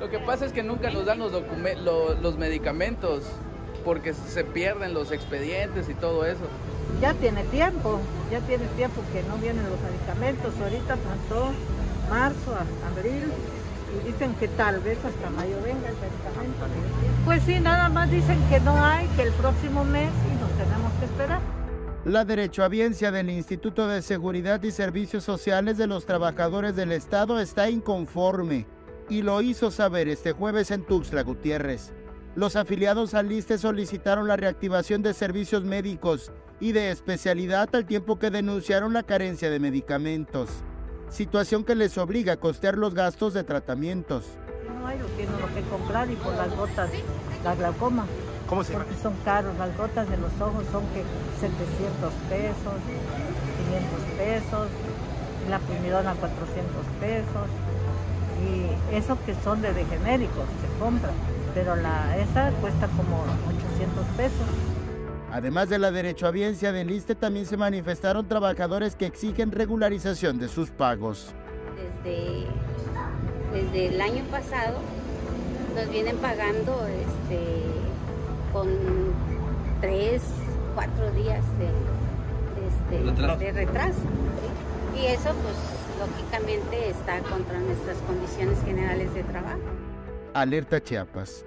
Lo que pasa es que nunca nos dan los, los medicamentos porque se pierden los expedientes y todo eso. Ya tiene tiempo, ya tiene tiempo que no vienen los medicamentos. Ahorita pasó marzo, abril, y dicen que tal vez hasta mayo venga el medicamento. Pues sí, nada más dicen que no hay, que el próximo mes y nos tenemos que esperar. La derechohabiencia del Instituto de Seguridad y Servicios Sociales de los Trabajadores del Estado está inconforme y lo hizo saber este jueves en Tuxtla Gutiérrez. Los afiliados al ISTE solicitaron la reactivación de servicios médicos y de especialidad al tiempo que denunciaron la carencia de medicamentos, situación que les obliga a costear los gastos de tratamientos. No hay lo que, lo que comprar y por las gotas, la glaucoma. ¿Cómo se Porque son caros, las gotas de los ojos son que 700 pesos, 500 pesos, la primidona 400 pesos, y eso que son de, de genéricos, se compran pero la, esa cuesta como 800 pesos. Además de la derechohabiencia del ISTE, también se manifestaron trabajadores que exigen regularización de sus pagos. Desde, desde el año pasado nos vienen pagando este, con tres, cuatro días de, este, de retraso. Y eso pues lógicamente está contra nuestras condiciones generales de trabajo. Alerta Chiapas.